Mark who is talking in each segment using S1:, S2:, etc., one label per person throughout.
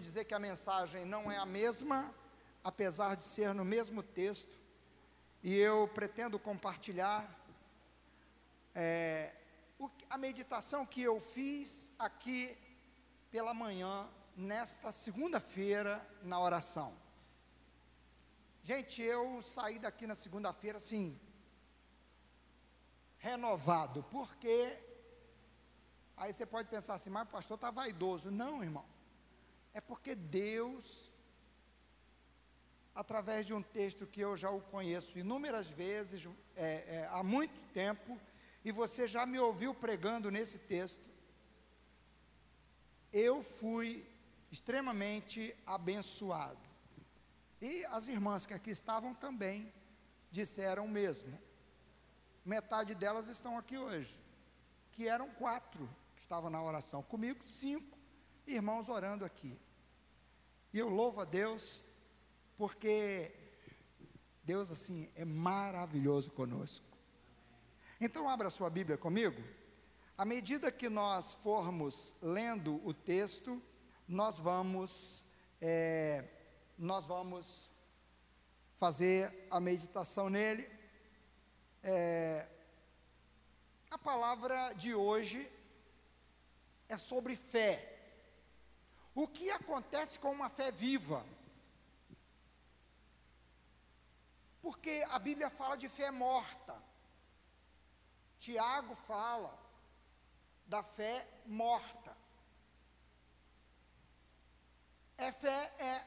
S1: dizer que a mensagem não é a mesma, apesar de ser no mesmo texto, e eu pretendo compartilhar é, o, a meditação que eu fiz aqui pela manhã, nesta segunda-feira, na oração. Gente, eu saí daqui na segunda-feira assim, renovado, porque aí você pode pensar assim, mas o pastor está vaidoso. Não, irmão, é porque Deus, através de um texto que eu já o conheço inúmeras vezes, é, é, há muito tempo, e você já me ouviu pregando nesse texto, eu fui extremamente abençoado. E as irmãs que aqui estavam também disseram o mesmo. Metade delas estão aqui hoje, que eram quatro que estavam na oração comigo, cinco irmãos orando aqui. E eu louvo a Deus, porque Deus, assim, é maravilhoso conosco. Então, abra sua Bíblia comigo. À medida que nós formos lendo o texto, nós vamos, é, nós vamos fazer a meditação nele. É, a palavra de hoje é sobre fé. O que acontece com uma fé viva? Porque a Bíblia fala de fé morta. Tiago fala da fé morta. É fé, é,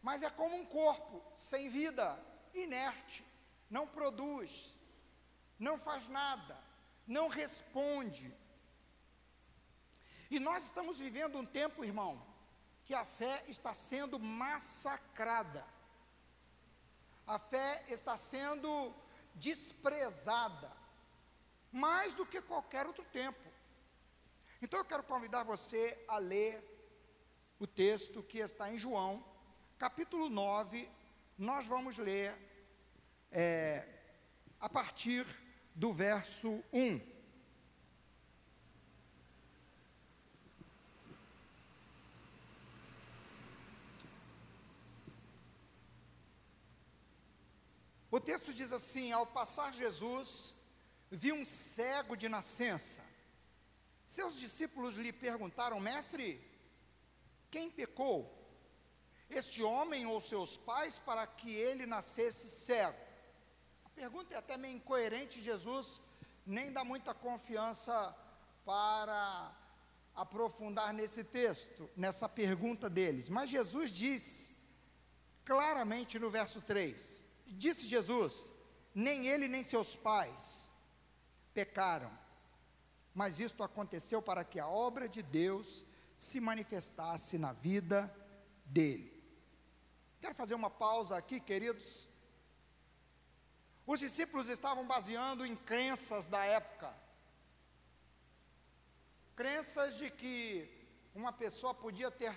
S1: mas é como um corpo sem vida, inerte, não produz, não faz nada, não responde. E nós estamos vivendo um tempo, irmão, que a fé está sendo massacrada, a fé está sendo desprezada, mais do que qualquer outro tempo. Então eu quero convidar você a ler o texto que está em João, capítulo 9, nós vamos ler é, a partir do verso 1. O texto diz assim: Ao passar Jesus, viu um cego de nascença. Seus discípulos lhe perguntaram, mestre, quem pecou? Este homem ou seus pais para que ele nascesse cego? A pergunta é até meio incoerente, Jesus nem dá muita confiança para aprofundar nesse texto, nessa pergunta deles. Mas Jesus diz claramente no verso 3: Disse Jesus: nem ele nem seus pais pecaram, mas isto aconteceu para que a obra de Deus se manifestasse na vida dele. Quero fazer uma pausa aqui, queridos. Os discípulos estavam baseando em crenças da época, crenças de que uma pessoa podia ter,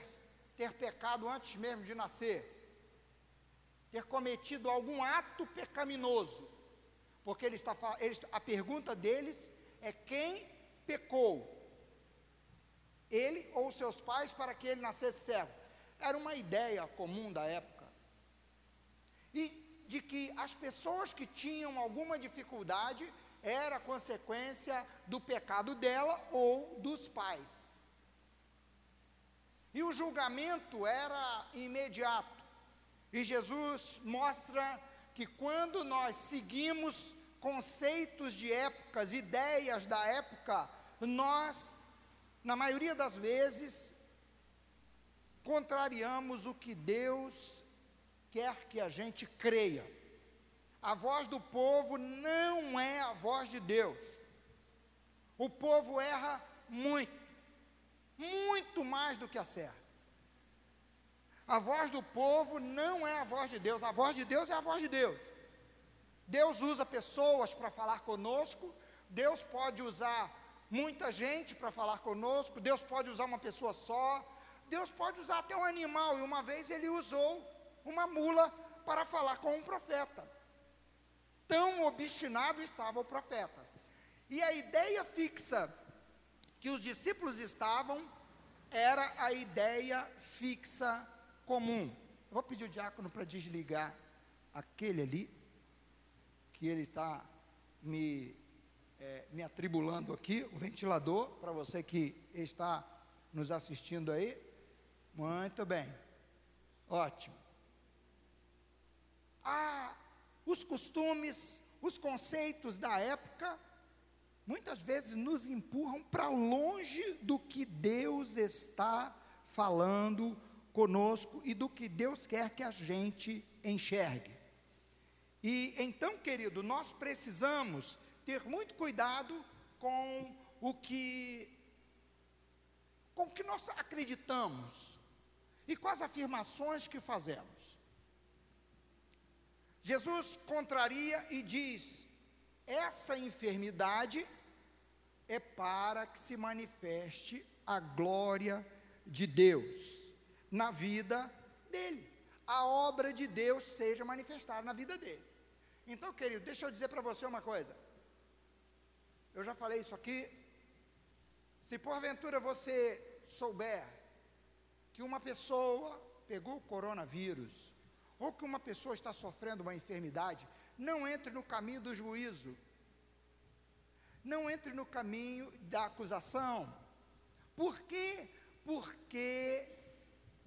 S1: ter pecado antes mesmo de nascer ter cometido algum ato pecaminoso, porque ele está, ele, a pergunta deles é quem pecou, ele ou seus pais, para que ele nascesse cego. Era uma ideia comum da época. E de que as pessoas que tinham alguma dificuldade era consequência do pecado dela ou dos pais. E o julgamento era imediato. E Jesus mostra que quando nós seguimos conceitos de épocas, ideias da época, nós, na maioria das vezes, contrariamos o que Deus quer que a gente creia. A voz do povo não é a voz de Deus. O povo erra muito, muito mais do que acerta. A voz do povo não é a voz de Deus, a voz de Deus é a voz de Deus. Deus usa pessoas para falar conosco, Deus pode usar muita gente para falar conosco, Deus pode usar uma pessoa só, Deus pode usar até um animal, e uma vez ele usou uma mula para falar com um profeta. Tão obstinado estava o profeta. E a ideia fixa que os discípulos estavam era a ideia fixa comum. Eu vou pedir o diácono para desligar aquele ali, que ele está me, é, me atribulando aqui, o ventilador, para você que está nos assistindo aí. Muito bem, ótimo. Ah, os costumes, os conceitos da época, muitas vezes nos empurram para longe do que Deus está falando conosco e do que Deus quer que a gente enxergue. E então, querido, nós precisamos ter muito cuidado com o que com o que nós acreditamos e com as afirmações que fazemos. Jesus contraria e diz: essa enfermidade é para que se manifeste a glória de Deus na vida dele. A obra de Deus seja manifestada na vida dele. Então, querido, deixa eu dizer para você uma coisa. Eu já falei isso aqui. Se porventura você souber que uma pessoa pegou o coronavírus, ou que uma pessoa está sofrendo uma enfermidade, não entre no caminho do juízo. Não entre no caminho da acusação. Por quê? Porque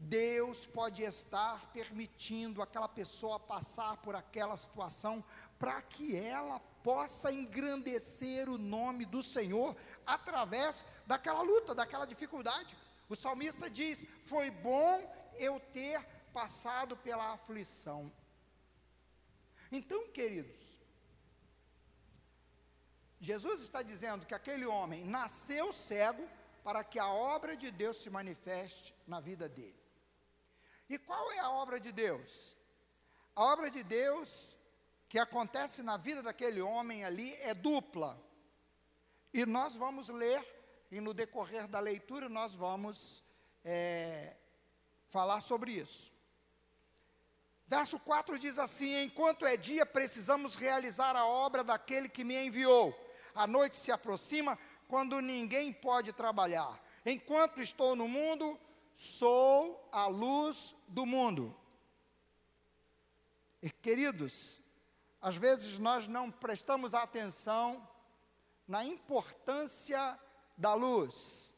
S1: Deus pode estar permitindo aquela pessoa passar por aquela situação para que ela possa engrandecer o nome do Senhor através daquela luta, daquela dificuldade. O salmista diz: Foi bom eu ter passado pela aflição. Então, queridos, Jesus está dizendo que aquele homem nasceu cego para que a obra de Deus se manifeste na vida dele. E qual é a obra de Deus? A obra de Deus que acontece na vida daquele homem ali é dupla. E nós vamos ler, e no decorrer da leitura nós vamos é, falar sobre isso. Verso 4 diz assim: Enquanto é dia, precisamos realizar a obra daquele que me enviou. A noite se aproxima, quando ninguém pode trabalhar. Enquanto estou no mundo, sou a luz do mundo. E, queridos, às vezes nós não prestamos atenção na importância da luz.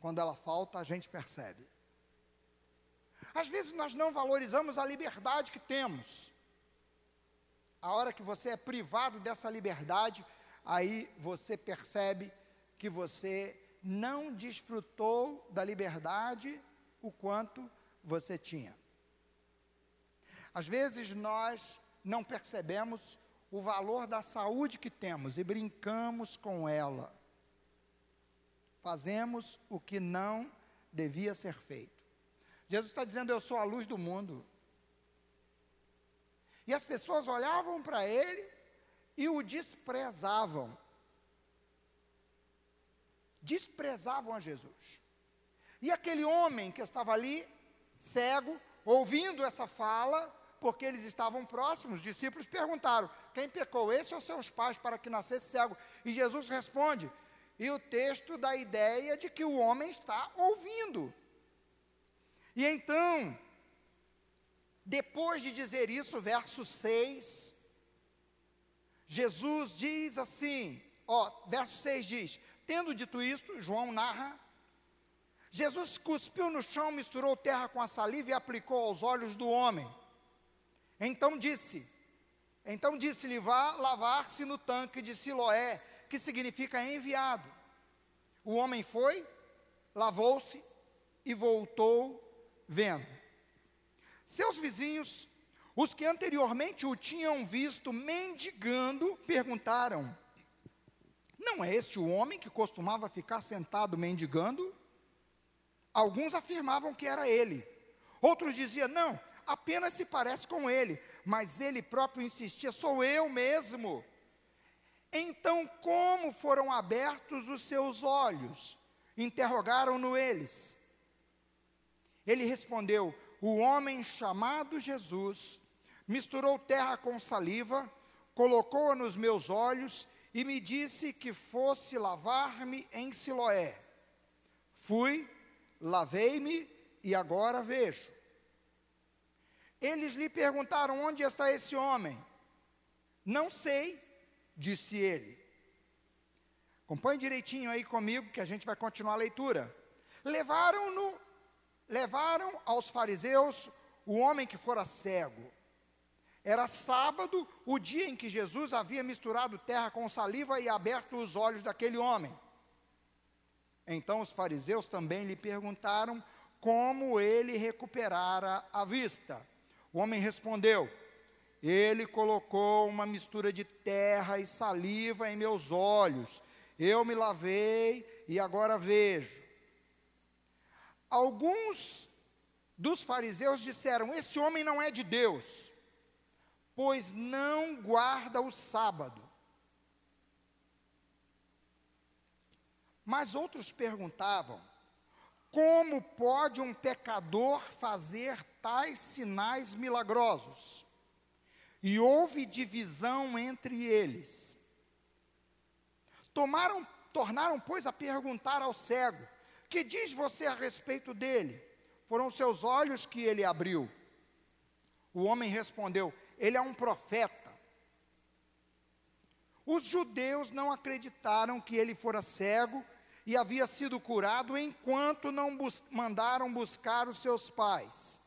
S1: Quando ela falta, a gente percebe. Às vezes nós não valorizamos a liberdade que temos. A hora que você é privado dessa liberdade, aí você percebe que você não desfrutou da liberdade o quanto você tinha. Às vezes nós não percebemos o valor da saúde que temos e brincamos com ela. Fazemos o que não devia ser feito. Jesus está dizendo: Eu sou a luz do mundo. E as pessoas olhavam para ele e o desprezavam desprezavam a Jesus. E aquele homem que estava ali, cego, ouvindo essa fala, porque eles estavam próximos, os discípulos perguntaram: quem pecou, esse ou seus pais, para que nascesse cego? E Jesus responde, e o texto dá a ideia de que o homem está ouvindo. E então, depois de dizer isso, verso 6, Jesus diz assim: ó, verso 6 diz: Tendo dito isto, João narra, Jesus cuspiu no chão, misturou terra com a saliva e aplicou aos olhos do homem. Então disse: Então disse-lhe: Vá lavar-se no tanque de Siloé, que significa enviado. O homem foi, lavou-se e voltou vendo. Seus vizinhos, os que anteriormente o tinham visto mendigando, perguntaram: não é este o homem que costumava ficar sentado mendigando? Alguns afirmavam que era ele. Outros diziam: não, apenas se parece com ele. Mas ele próprio insistia: sou eu mesmo. Então, como foram abertos os seus olhos? Interrogaram-no eles. Ele respondeu: O homem chamado Jesus misturou terra com saliva, colocou-a nos meus olhos e me disse que fosse lavar-me em Siloé. Fui, lavei-me e agora vejo. Eles lhe perguntaram: Onde está esse homem? Não sei, disse ele. Acompanhe direitinho aí comigo que a gente vai continuar a leitura. Levaram-no, levaram aos fariseus o homem que fora cego. Era sábado, o dia em que Jesus havia misturado terra com saliva e aberto os olhos daquele homem. Então os fariseus também lhe perguntaram como ele recuperara a vista. O homem respondeu: Ele colocou uma mistura de terra e saliva em meus olhos. Eu me lavei e agora vejo. Alguns dos fariseus disseram: Esse homem não é de Deus pois não guarda o sábado. Mas outros perguntavam: como pode um pecador fazer tais sinais milagrosos? E houve divisão entre eles. Tomaram, tornaram, pois, a perguntar ao cego: Que diz você a respeito dele? Foram seus olhos que ele abriu. O homem respondeu: ele é um profeta. Os judeus não acreditaram que ele fora cego e havia sido curado enquanto não bus mandaram buscar os seus pais.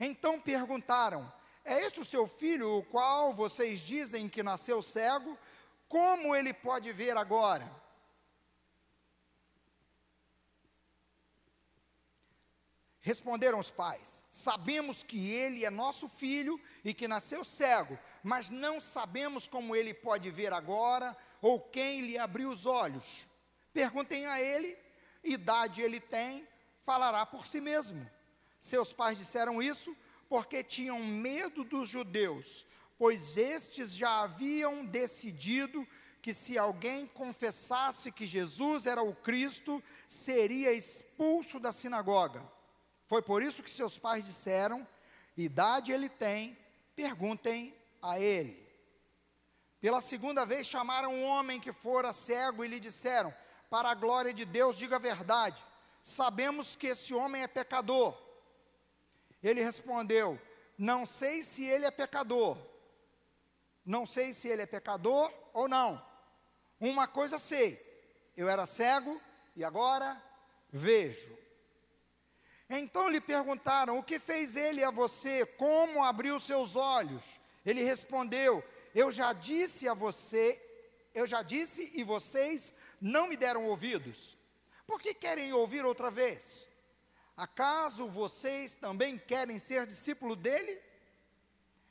S1: Então perguntaram: É este o seu filho, o qual vocês dizem que nasceu cego? Como ele pode ver agora? Responderam os pais: Sabemos que ele é nosso filho e que nasceu cego, mas não sabemos como ele pode ver agora ou quem lhe abriu os olhos. Perguntem a ele, idade ele tem, falará por si mesmo. Seus pais disseram isso porque tinham medo dos judeus, pois estes já haviam decidido que se alguém confessasse que Jesus era o Cristo, seria expulso da sinagoga. Foi por isso que seus pais disseram: idade ele tem, perguntem a ele. Pela segunda vez chamaram um homem que fora cego e lhe disseram: Para a glória de Deus, diga a verdade. Sabemos que esse homem é pecador. Ele respondeu: Não sei se ele é pecador. Não sei se ele é pecador ou não. Uma coisa sei: eu era cego e agora vejo. Então lhe perguntaram: O que fez ele a você? Como abriu seus olhos? Ele respondeu: Eu já disse a você, eu já disse e vocês não me deram ouvidos. Por que querem ouvir outra vez? Acaso vocês também querem ser discípulo dele?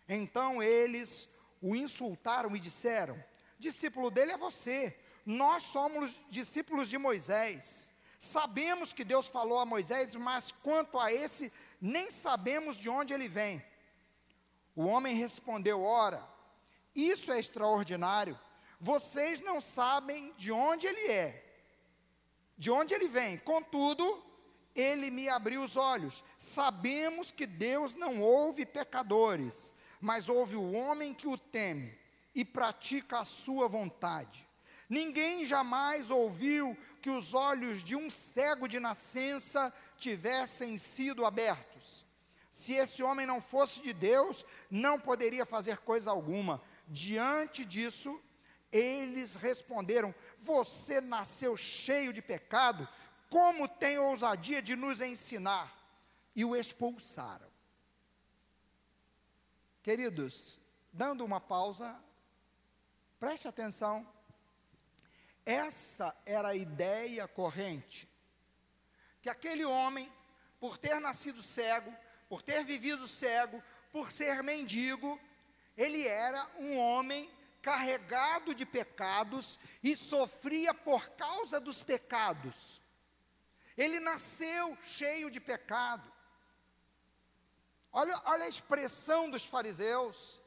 S1: Então eles o insultaram e disseram: Discípulo dele é você, nós somos discípulos de Moisés. Sabemos que Deus falou a Moisés, mas quanto a esse, nem sabemos de onde ele vem. O homem respondeu: Ora, isso é extraordinário. Vocês não sabem de onde ele é, de onde ele vem. Contudo, ele me abriu os olhos. Sabemos que Deus não ouve pecadores, mas ouve o homem que o teme e pratica a sua vontade. Ninguém jamais ouviu que os olhos de um cego de nascença tivessem sido abertos. Se esse homem não fosse de Deus, não poderia fazer coisa alguma. Diante disso, eles responderam: Você nasceu cheio de pecado, como tem ousadia de nos ensinar? E o expulsaram. Queridos, dando uma pausa, preste atenção essa era a ideia corrente. Que aquele homem, por ter nascido cego, por ter vivido cego, por ser mendigo, ele era um homem carregado de pecados e sofria por causa dos pecados. Ele nasceu cheio de pecado. Olha, olha a expressão dos fariseus.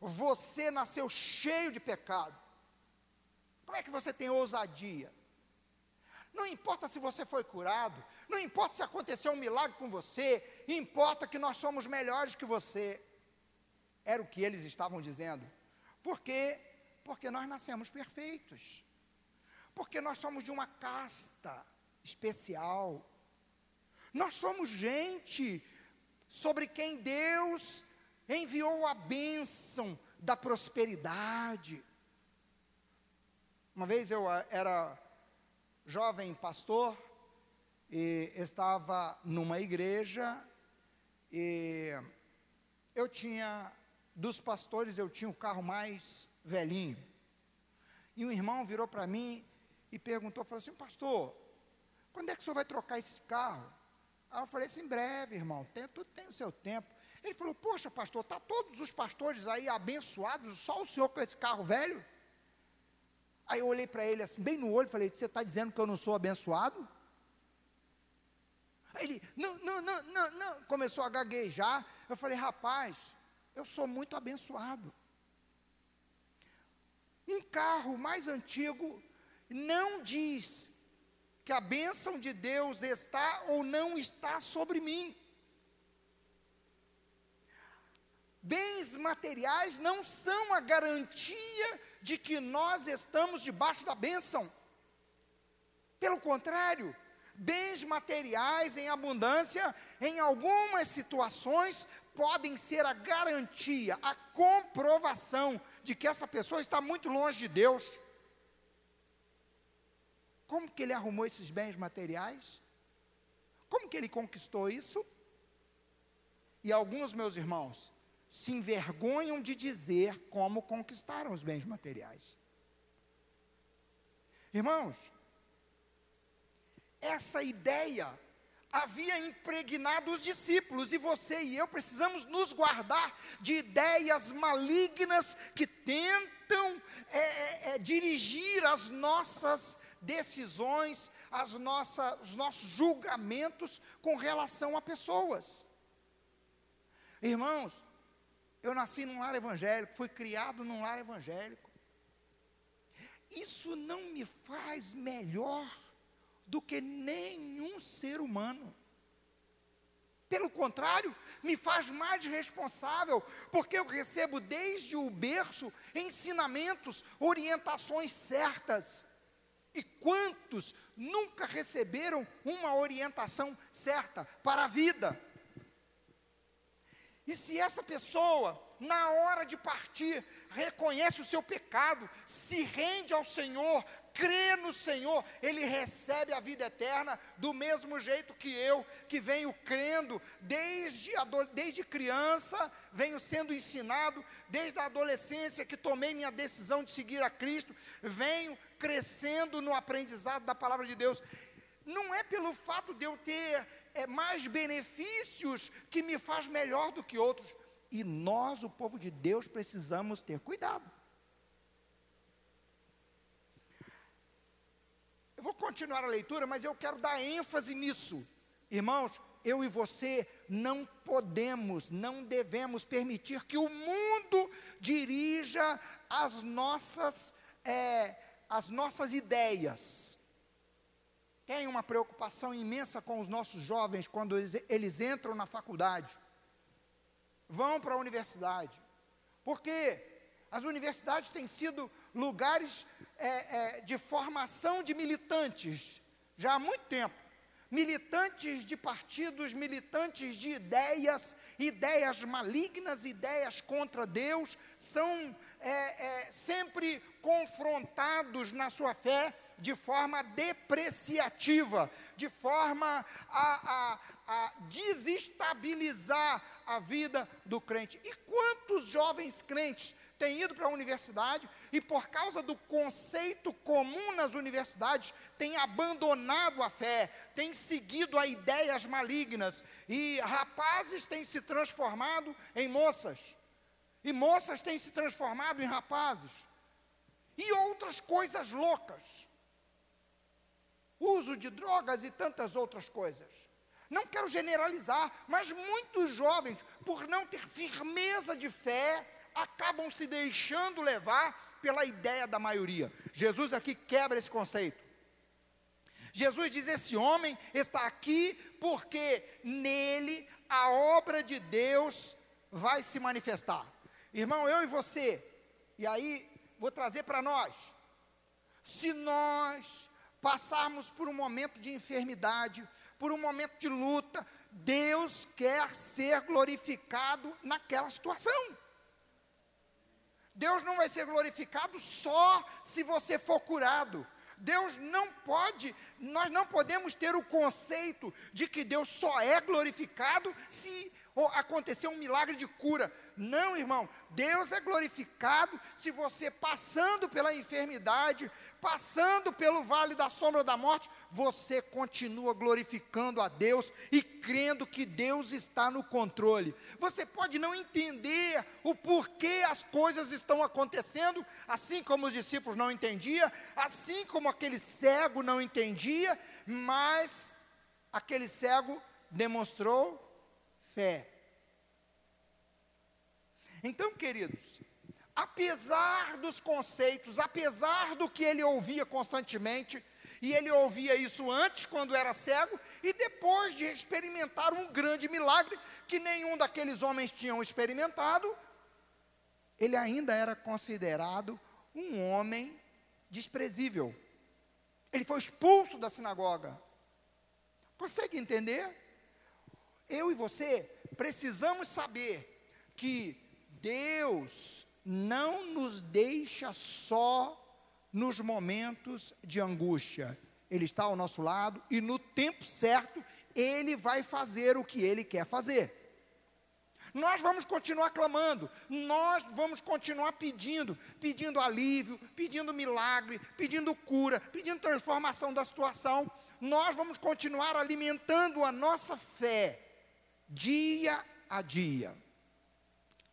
S1: Você nasceu cheio de pecado. Como é que você tem ousadia? Não importa se você foi curado, não importa se aconteceu um milagre com você, importa que nós somos melhores que você. Era o que eles estavam dizendo. Por quê? Porque nós nascemos perfeitos. Porque nós somos de uma casta especial. Nós somos gente sobre quem Deus enviou a bênção da prosperidade. Uma vez eu ah, era jovem pastor e estava numa igreja e eu tinha dos pastores eu tinha o carro mais velhinho. E um irmão virou para mim e perguntou, falou assim, pastor, quando é que o senhor vai trocar esse carro? Aí eu falei assim, em breve, irmão, tem, tudo tem o seu tempo. Ele falou, poxa, pastor, está todos os pastores aí abençoados, só o senhor com esse carro velho? Aí eu olhei para ele assim, bem no olho, falei, você está dizendo que eu não sou abençoado? Aí ele, não, não, não, não, não, começou a gaguejar. Eu falei, rapaz, eu sou muito abençoado. Um carro mais antigo não diz que a bênção de Deus está ou não está sobre mim. Bens materiais não são a garantia de que nós estamos debaixo da bênção. Pelo contrário, bens materiais em abundância, em algumas situações, podem ser a garantia, a comprovação de que essa pessoa está muito longe de Deus. Como que ele arrumou esses bens materiais? Como que ele conquistou isso? E alguns meus irmãos se envergonham de dizer como conquistaram os bens materiais. Irmãos, essa ideia havia impregnado os discípulos, e você e eu precisamos nos guardar de ideias malignas que tentam é, é, é, dirigir as nossas decisões, as nossas, os nossos julgamentos com relação a pessoas. Irmãos, eu nasci num lar evangélico, fui criado num lar evangélico. Isso não me faz melhor do que nenhum ser humano. Pelo contrário, me faz mais responsável, porque eu recebo desde o berço ensinamentos, orientações certas. E quantos nunca receberam uma orientação certa para a vida? E se essa pessoa, na hora de partir, reconhece o seu pecado, se rende ao Senhor, crê no Senhor, ele recebe a vida eterna do mesmo jeito que eu, que venho crendo desde, desde criança, venho sendo ensinado, desde a adolescência que tomei minha decisão de seguir a Cristo, venho crescendo no aprendizado da palavra de Deus. Não é pelo fato de eu ter é, mais benefícios que me faz melhor do que outros. E nós, o povo de Deus, precisamos ter cuidado. Eu vou continuar a leitura, mas eu quero dar ênfase nisso. Irmãos, eu e você não podemos, não devemos permitir que o mundo dirija as nossas, é, as nossas ideias. Tem uma preocupação imensa com os nossos jovens quando eles, eles entram na faculdade, vão para a universidade, porque as universidades têm sido lugares é, é, de formação de militantes, já há muito tempo. Militantes de partidos, militantes de ideias, ideias malignas, ideias contra Deus, são é, é sempre confrontados na sua fé de forma depreciativa, de forma a, a, a desestabilizar a vida do crente. E quantos jovens crentes têm ido para a universidade e, por causa do conceito comum nas universidades, têm abandonado a fé, têm seguido a ideias malignas, e rapazes têm se transformado em moças, e moças têm se transformado em rapazes, e outras coisas loucas. Uso de drogas e tantas outras coisas. Não quero generalizar, mas muitos jovens, por não ter firmeza de fé, acabam se deixando levar pela ideia da maioria. Jesus aqui quebra esse conceito. Jesus diz: esse homem está aqui porque nele a obra de Deus vai se manifestar. Irmão, eu e você, e aí vou trazer para nós. Se nós passarmos por um momento de enfermidade, por um momento de luta, Deus quer ser glorificado naquela situação. Deus não vai ser glorificado só se você for curado. Deus não pode, nós não podemos ter o conceito de que Deus só é glorificado se acontecer um milagre de cura. Não, irmão, Deus é glorificado se você passando pela enfermidade, passando pelo vale da sombra da morte, você continua glorificando a Deus e crendo que Deus está no controle. Você pode não entender o porquê as coisas estão acontecendo, assim como os discípulos não entendiam, assim como aquele cego não entendia, mas aquele cego demonstrou fé. Então, queridos, apesar dos conceitos, apesar do que ele ouvia constantemente, e ele ouvia isso antes, quando era cego, e depois de experimentar um grande milagre que nenhum daqueles homens tinham experimentado, ele ainda era considerado um homem desprezível. Ele foi expulso da sinagoga. Consegue entender? Eu e você precisamos saber que Deus não nos deixa só nos momentos de angústia. Ele está ao nosso lado e no tempo certo ele vai fazer o que ele quer fazer. Nós vamos continuar clamando, nós vamos continuar pedindo, pedindo alívio, pedindo milagre, pedindo cura, pedindo transformação da situação. Nós vamos continuar alimentando a nossa fé dia a dia.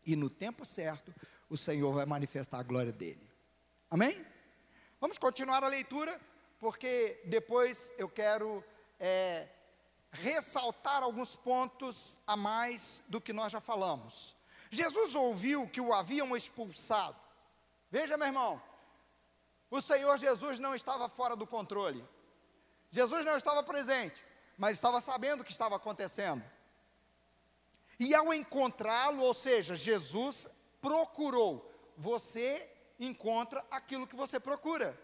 S1: E no tempo certo, o Senhor vai manifestar a glória dele. Amém? Vamos continuar a leitura, porque depois eu quero é, ressaltar alguns pontos a mais do que nós já falamos. Jesus ouviu que o haviam expulsado. Veja, meu irmão, o Senhor Jesus não estava fora do controle. Jesus não estava presente, mas estava sabendo o que estava acontecendo. E ao encontrá-lo, ou seja, Jesus procurou, você encontra aquilo que você procura.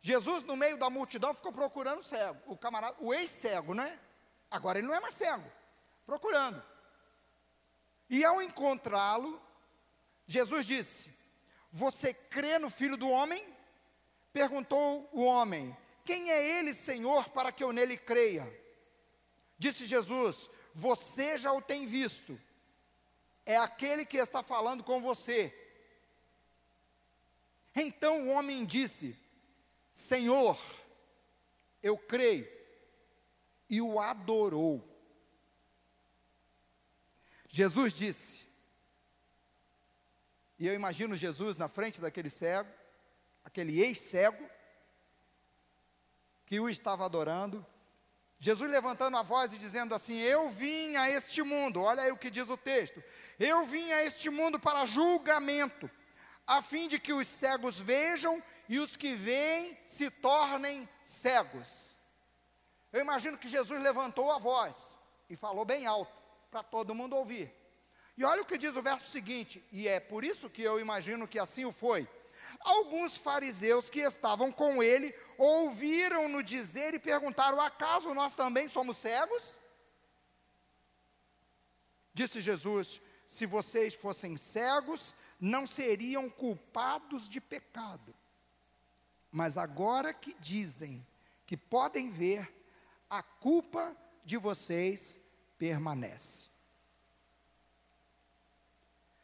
S1: Jesus, no meio da multidão, ficou procurando o cego, o camarada, o ex-cego, né? Agora ele não é mais cego, procurando. E ao encontrá-lo, Jesus disse: Você crê no filho do homem? Perguntou o homem: Quem é ele, Senhor, para que eu nele creia? Disse Jesus: Você já o tem visto, é aquele que está falando com você. Então o homem disse: Senhor, eu creio, e o adorou. Jesus disse, e eu imagino Jesus na frente daquele cego, aquele ex-cego, que o estava adorando. Jesus levantando a voz e dizendo assim: Eu vim a este mundo, olha aí o que diz o texto. Eu vim a este mundo para julgamento, a fim de que os cegos vejam e os que veem se tornem cegos. Eu imagino que Jesus levantou a voz e falou bem alto, para todo mundo ouvir. E olha o que diz o verso seguinte, e é por isso que eu imagino que assim o foi. Alguns fariseus que estavam com ele ouviram-no dizer e perguntaram: Acaso nós também somos cegos? Disse Jesus: Se vocês fossem cegos, não seriam culpados de pecado. Mas agora que dizem que podem ver, a culpa de vocês permanece.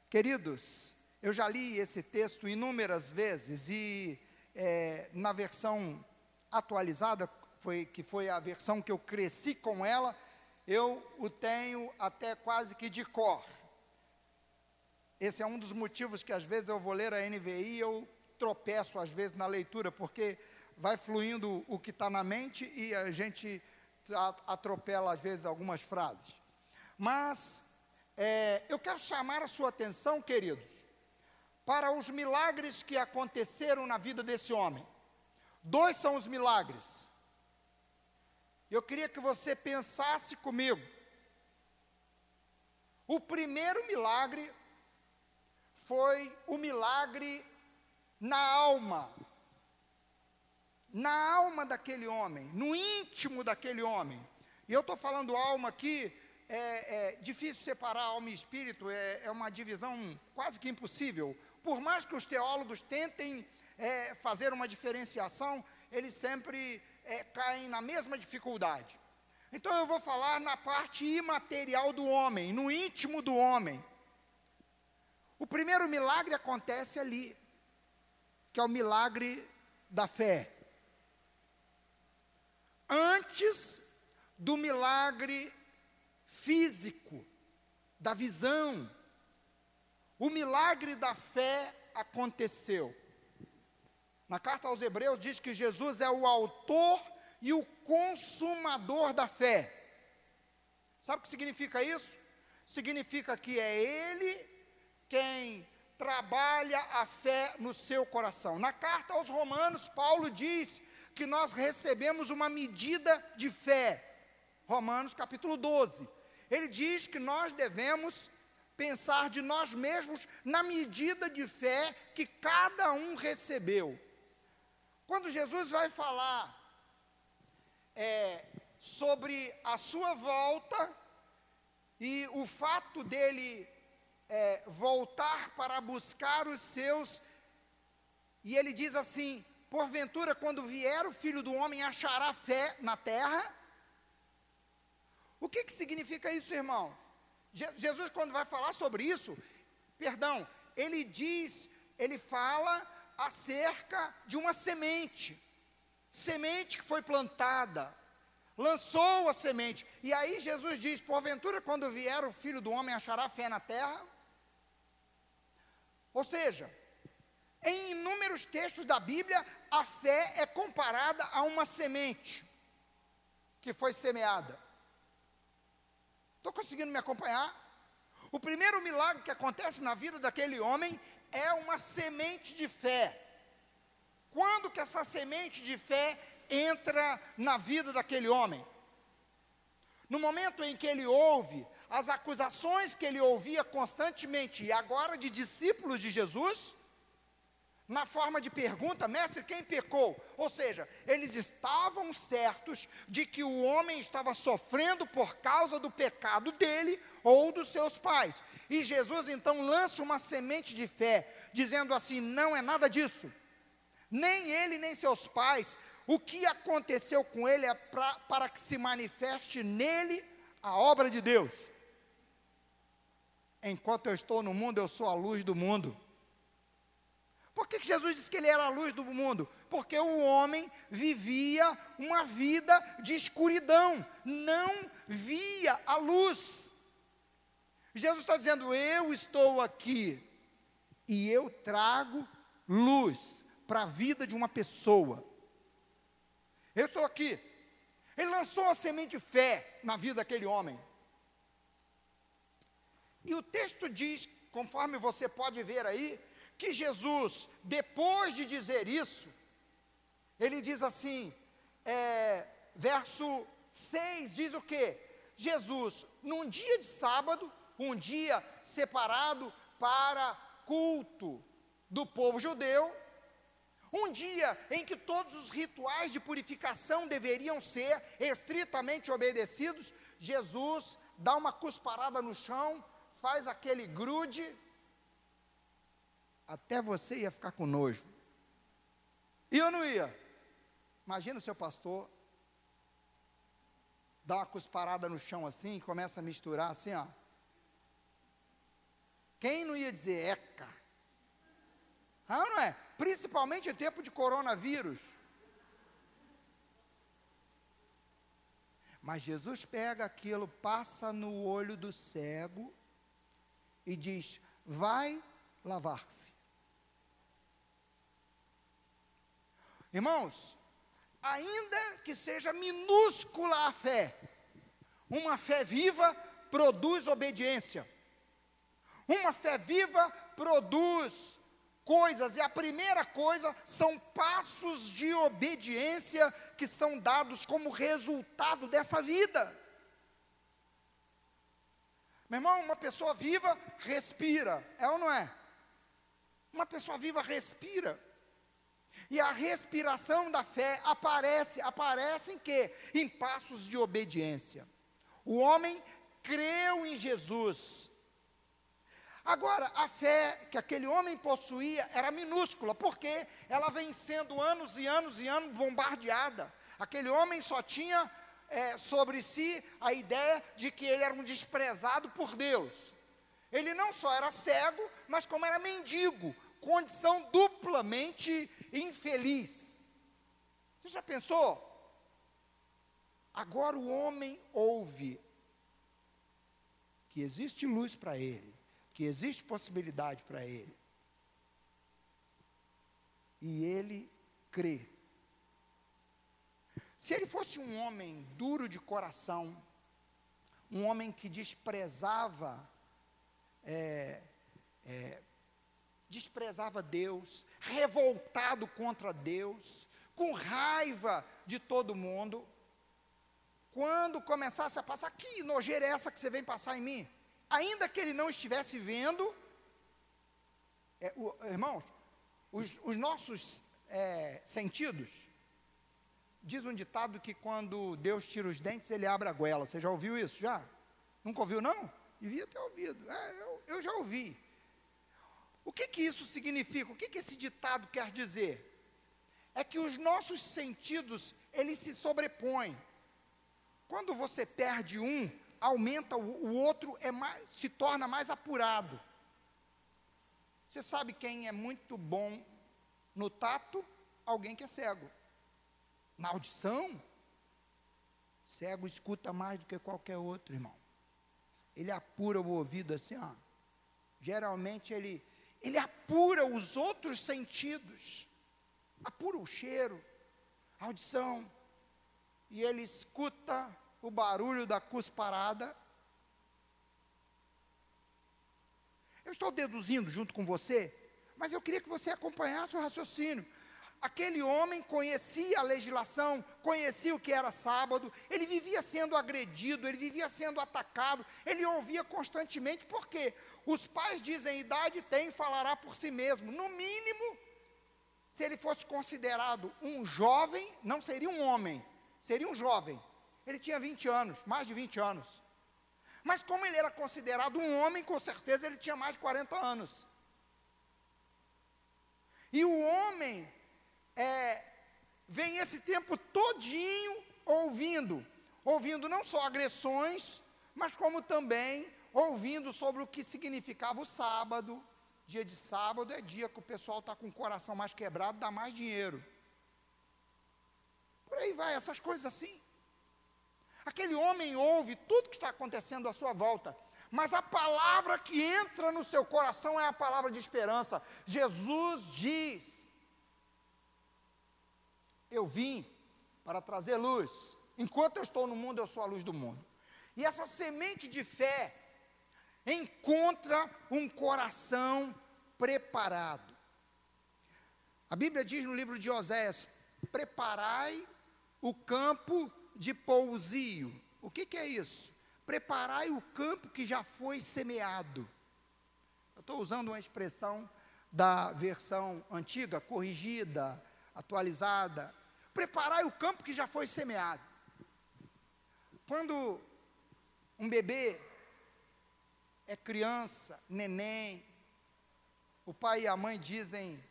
S1: Queridos, eu já li esse texto inúmeras vezes e é, na versão atualizada, foi, que foi a versão que eu cresci com ela, eu o tenho até quase que de cor. Esse é um dos motivos que às vezes eu vou ler a NVI e eu tropeço às vezes na leitura, porque vai fluindo o que está na mente e a gente atropela às vezes algumas frases. Mas é, eu quero chamar a sua atenção, queridos, para os milagres que aconteceram na vida desse homem. Dois são os milagres. Eu queria que você pensasse comigo. O primeiro milagre foi o milagre na alma. Na alma daquele homem, no íntimo daquele homem. E eu estou falando alma aqui, é, é, difícil separar alma e espírito, é, é, uma divisão quase que impossível. Por mais que os teólogos tentem é, fazer uma diferenciação, eles sempre é, caem na mesma dificuldade. Então eu vou falar na parte imaterial do homem, no íntimo do homem. O primeiro milagre acontece ali, que é o milagre da fé. Antes do milagre físico, da visão, o milagre da fé aconteceu. Na carta aos Hebreus diz que Jesus é o autor e o consumador da fé. Sabe o que significa isso? Significa que é Ele quem trabalha a fé no seu coração. Na carta aos Romanos, Paulo diz que nós recebemos uma medida de fé. Romanos capítulo 12. Ele diz que nós devemos pensar de nós mesmos na medida de fé que cada um recebeu. Quando Jesus vai falar é, sobre a sua volta e o fato dele é, voltar para buscar os seus, e ele diz assim: porventura, quando vier o filho do homem, achará fé na terra? O que, que significa isso, irmão? Je Jesus, quando vai falar sobre isso, perdão, ele diz, ele fala acerca de uma semente, semente que foi plantada, lançou a semente, e aí Jesus diz: porventura, quando vier o filho do homem, achará fé na terra? Ou seja, em inúmeros textos da Bíblia, a fé é comparada a uma semente que foi semeada. Estou conseguindo me acompanhar? O primeiro milagre que acontece na vida daquele homem é uma semente de fé. Quando que essa semente de fé entra na vida daquele homem? No momento em que ele ouve as acusações que ele ouvia constantemente, e agora de discípulos de Jesus, na forma de pergunta, mestre, quem pecou? Ou seja, eles estavam certos de que o homem estava sofrendo por causa do pecado dele ou dos seus pais. E Jesus então lança uma semente de fé, dizendo assim: não é nada disso. Nem ele, nem seus pais. O que aconteceu com ele é pra, para que se manifeste nele a obra de Deus. Enquanto eu estou no mundo, eu sou a luz do mundo. Por que, que Jesus disse que ele era a luz do mundo? Porque o homem vivia uma vida de escuridão, não via a luz. Jesus está dizendo: Eu estou aqui e eu trago luz para a vida de uma pessoa. Eu estou aqui. Ele lançou a semente de fé na vida daquele homem. E o texto diz, conforme você pode ver aí, que Jesus, depois de dizer isso, ele diz assim, é, verso 6 diz o que? Jesus, num dia de sábado, um dia separado para culto do povo judeu, um dia em que todos os rituais de purificação deveriam ser estritamente obedecidos, Jesus dá uma cusparada no chão, faz aquele grude, até você ia ficar com nojo. E eu não ia. Imagina o seu pastor dá uma cusparada no chão assim e começa a misturar assim, ó. Quem não ia dizer eca? Ah, não é? Principalmente em tempo de coronavírus. Mas Jesus pega aquilo, passa no olho do cego e diz: vai lavar-se. Irmãos, ainda que seja minúscula a fé, uma fé viva produz obediência. Uma fé viva produz coisas, e a primeira coisa são passos de obediência que são dados como resultado dessa vida. Meu irmão, uma pessoa viva respira, é ou não é? Uma pessoa viva respira. E a respiração da fé aparece, aparece em quê? Em passos de obediência. O homem creu em Jesus. Agora, a fé que aquele homem possuía era minúscula, porque ela vem sendo anos e anos e anos bombardeada. Aquele homem só tinha é, sobre si a ideia de que ele era um desprezado por Deus. Ele não só era cego, mas como era mendigo, condição duplamente infeliz. Você já pensou? Agora o homem ouve que existe luz para ele, que existe possibilidade para ele. E ele crê. Se ele fosse um homem duro de coração, um homem que desprezava, é, é, desprezava Deus, revoltado contra Deus, com raiva de todo mundo, quando começasse a passar, que nojeira é essa que você vem passar em mim? Ainda que ele não estivesse vendo, é, o, irmãos, os, os nossos é, sentidos, Diz um ditado que quando Deus tira os dentes, ele abre a goela. Você já ouviu isso? Já? Nunca ouviu, não? Devia ter ouvido. É, eu, eu, já ouvi. O que, que isso significa? O que, que esse ditado quer dizer? É que os nossos sentidos, eles se sobrepõem. Quando você perde um, aumenta o, o outro, é mais, se torna mais apurado. Você sabe quem é muito bom no tato? Alguém que é cego. Na audição, cego escuta mais do que qualquer outro, irmão. Ele apura o ouvido assim, ó. Geralmente ele, ele apura os outros sentidos. Apura o cheiro, a audição. E ele escuta o barulho da cusparada. Eu estou deduzindo junto com você, mas eu queria que você acompanhasse o raciocínio. Aquele homem conhecia a legislação, conhecia o que era sábado, ele vivia sendo agredido, ele vivia sendo atacado, ele ouvia constantemente, porque os pais dizem: idade tem, falará por si mesmo. No mínimo, se ele fosse considerado um jovem, não seria um homem, seria um jovem. Ele tinha 20 anos, mais de 20 anos. Mas como ele era considerado um homem, com certeza ele tinha mais de 40 anos. E o homem é, vem esse tempo todinho ouvindo, ouvindo não só agressões, mas como também ouvindo sobre o que significava o sábado. Dia de sábado é dia que o pessoal está com o coração mais quebrado, dá mais dinheiro. Por aí vai, essas coisas assim. Aquele homem ouve tudo que está acontecendo à sua volta, mas a palavra que entra no seu coração é a palavra de esperança. Jesus diz: eu vim para trazer luz. Enquanto eu estou no mundo, eu sou a luz do mundo. E essa semente de fé encontra um coração preparado. A Bíblia diz no livro de Oséias: preparai o campo de pousio. O que, que é isso? Preparai o campo que já foi semeado. Eu estou usando uma expressão da versão antiga, corrigida, atualizada, Preparai o campo que já foi semeado. Quando um bebê é criança, neném, o pai e a mãe dizem,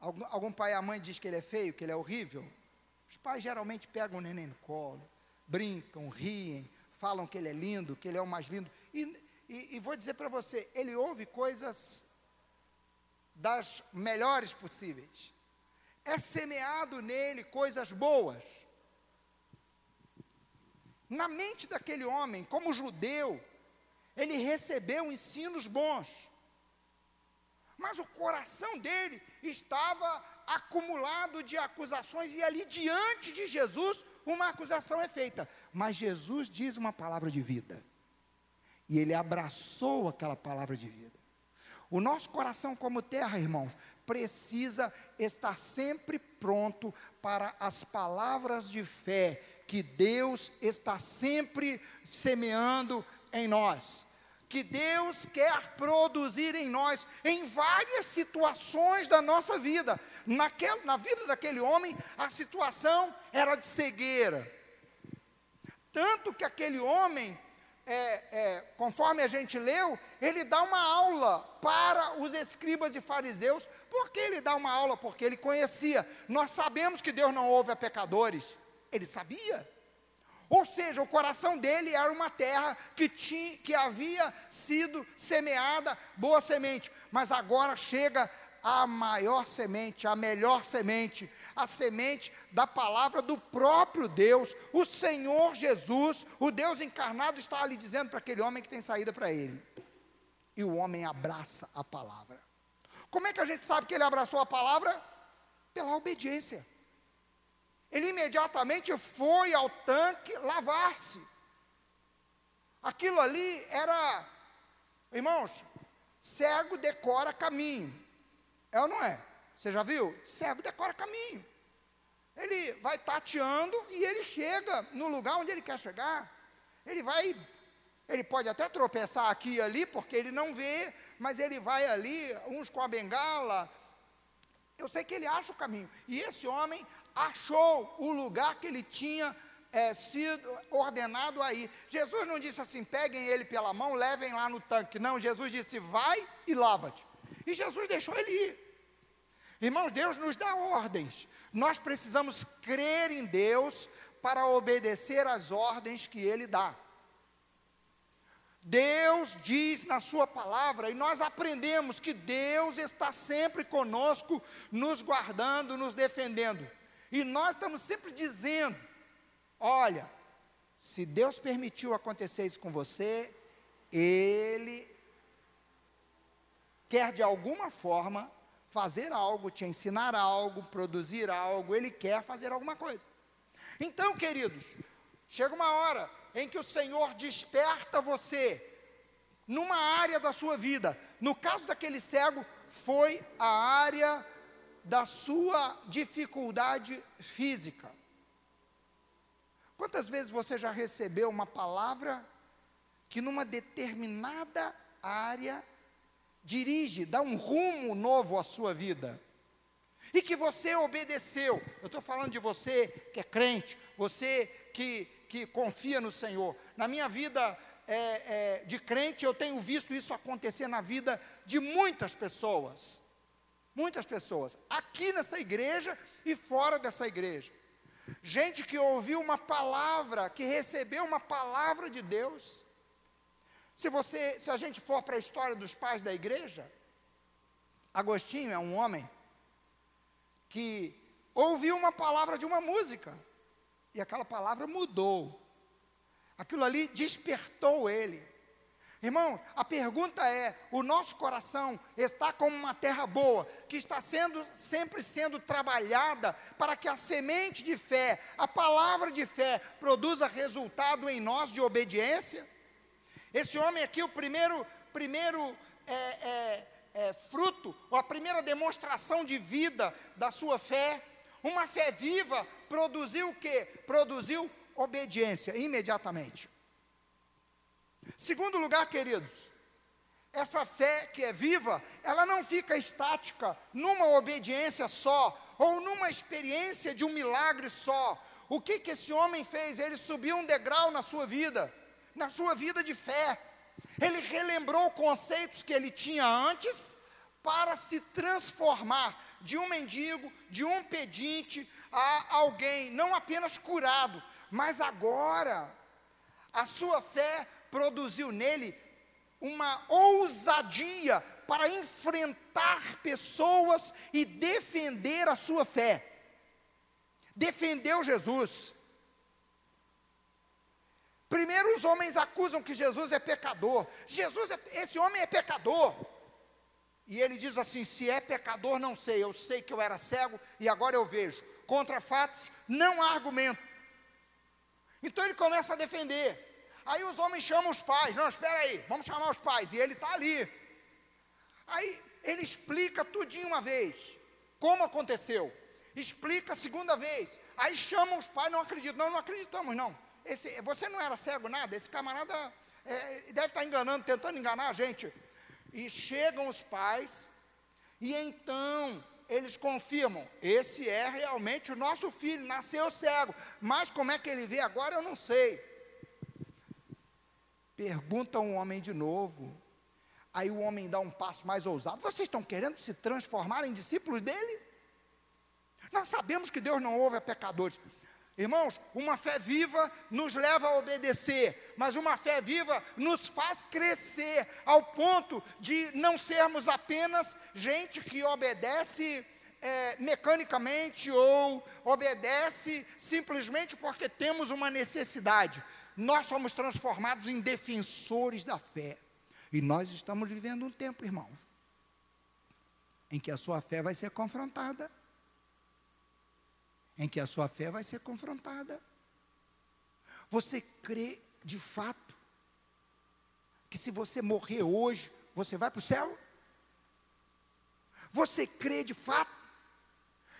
S1: algum, algum pai e a mãe diz que ele é feio, que ele é horrível. Os pais geralmente pegam o neném no colo, brincam, riem, falam que ele é lindo, que ele é o mais lindo. E, e, e vou dizer para você, ele ouve coisas das melhores possíveis é semeado nele coisas boas. Na mente daquele homem, como judeu, ele recebeu ensinos bons, mas o coração dele estava acumulado de acusações, e ali diante de Jesus, uma acusação é feita. Mas Jesus diz uma palavra de vida, e ele abraçou aquela palavra de vida. O nosso coração, como terra, irmãos, precisa estar sempre pronto para as palavras de fé que Deus está sempre semeando em nós. Que Deus quer produzir em nós, em várias situações da nossa vida. naquele, na vida daquele homem, a situação era de cegueira. Tanto que aquele homem, é, é, conforme a gente leu, ele dá uma aula para os escribas e fariseus. Por que ele dá uma aula? Porque ele conhecia. Nós sabemos que Deus não ouve a pecadores. Ele sabia. Ou seja, o coração dele era uma terra que, tinha, que havia sido semeada boa semente, mas agora chega a maior semente, a melhor semente, a semente da palavra do próprio Deus, o Senhor Jesus, o Deus encarnado, está ali dizendo para aquele homem que tem saída para ele. E o homem abraça a palavra. Como é que a gente sabe que ele abraçou a palavra? Pela obediência. Ele imediatamente foi ao tanque lavar-se. Aquilo ali era, irmãos, cego decora caminho. É ou não é? Você já viu? Cego decora caminho. Ele vai tateando e ele chega no lugar onde ele quer chegar. Ele vai, ele pode até tropeçar aqui e ali, porque ele não vê, mas ele vai ali, uns com a bengala. Eu sei que ele acha o caminho. E esse homem achou o lugar que ele tinha é, sido ordenado aí. Jesus não disse assim: peguem ele pela mão, levem lá no tanque. Não, Jesus disse: vai e lava-te. E Jesus deixou ele ir. Irmãos, Deus nos dá ordens. Nós precisamos crer em Deus para obedecer às ordens que Ele dá. Deus diz na Sua palavra, e nós aprendemos que Deus está sempre conosco, nos guardando, nos defendendo. E nós estamos sempre dizendo: olha, se Deus permitiu acontecer isso com você, Ele quer de alguma forma fazer algo, te ensinar algo, produzir algo, Ele quer fazer alguma coisa. Então, queridos, chega uma hora em que o Senhor desperta você numa área da sua vida. No caso daquele cego, foi a área da sua dificuldade física. Quantas vezes você já recebeu uma palavra que numa determinada área dirige, dá um rumo novo à sua vida? E que você obedeceu. Eu estou falando de você que é crente, você que, que confia no Senhor. Na minha vida é, é, de crente, eu tenho visto isso acontecer na vida de muitas pessoas. Muitas pessoas, aqui nessa igreja e fora dessa igreja. Gente que ouviu uma palavra, que recebeu uma palavra de Deus. Se você, se a gente for para a história dos pais da igreja, Agostinho é um homem que ouviu uma palavra de uma música e aquela palavra mudou. Aquilo ali despertou ele. Irmão, a pergunta é: o nosso coração está como uma terra boa, que está sendo sempre sendo trabalhada para que a semente de fé, a palavra de fé, produza resultado em nós de obediência? Esse homem aqui, o primeiro, primeiro é, é, é, fruto, ou a primeira demonstração de vida da sua fé, uma fé viva, produziu o quê? Produziu obediência imediatamente. Segundo lugar, queridos, essa fé que é viva, ela não fica estática numa obediência só, ou numa experiência de um milagre só. O que, que esse homem fez? Ele subiu um degrau na sua vida, na sua vida de fé. Ele relembrou conceitos que ele tinha antes, para se transformar de um mendigo, de um pedinte, a alguém não apenas curado, mas agora a sua fé produziu nele uma ousadia para enfrentar pessoas e defender a sua fé. Defendeu Jesus. Primeiro os homens acusam que Jesus é pecador. Jesus, é, esse homem é pecador. E ele diz assim: se é pecador, não sei. Eu sei que eu era cego e agora eu vejo. Contra fatos, não há argumento. Então ele começa a defender. Aí os homens chamam os pais. Não, espera aí, vamos chamar os pais. E ele está ali. Aí ele explica tudinho uma vez. Como aconteceu. Explica a segunda vez. Aí chamam os pais, não acreditam. Não, não acreditamos, não. Esse, você não era cego nada. Esse camarada é, deve estar enganando, tentando enganar a gente. E chegam os pais. E então eles confirmam: esse é realmente o nosso filho, nasceu cego, mas como é que ele vê agora eu não sei. Pergunta um homem de novo. Aí o homem dá um passo mais ousado. Vocês estão querendo se transformar em discípulos dele? Nós sabemos que Deus não ouve a pecadores. Irmãos, uma fé viva nos leva a obedecer, mas uma fé viva nos faz crescer ao ponto de não sermos apenas gente que obedece é, mecanicamente ou obedece simplesmente porque temos uma necessidade. Nós somos transformados em defensores da fé. E nós estamos vivendo um tempo, irmãos, em que a sua fé vai ser confrontada em que a sua fé vai ser confrontada. Você crê de fato que se você morrer hoje, você vai para o céu? Você crê de fato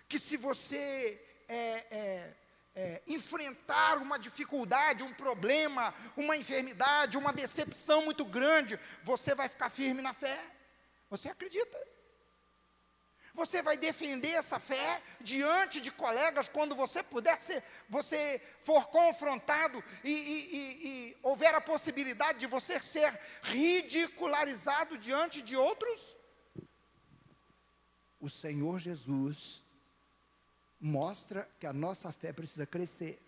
S1: que se você é, é, é, enfrentar uma dificuldade, um problema, uma enfermidade, uma decepção muito grande, você vai ficar firme na fé? Você acredita? Você vai defender essa fé diante de colegas quando você puder ser, você for confrontado e, e, e, e houver a possibilidade de você ser ridicularizado diante de outros? O Senhor Jesus mostra que a nossa fé precisa crescer.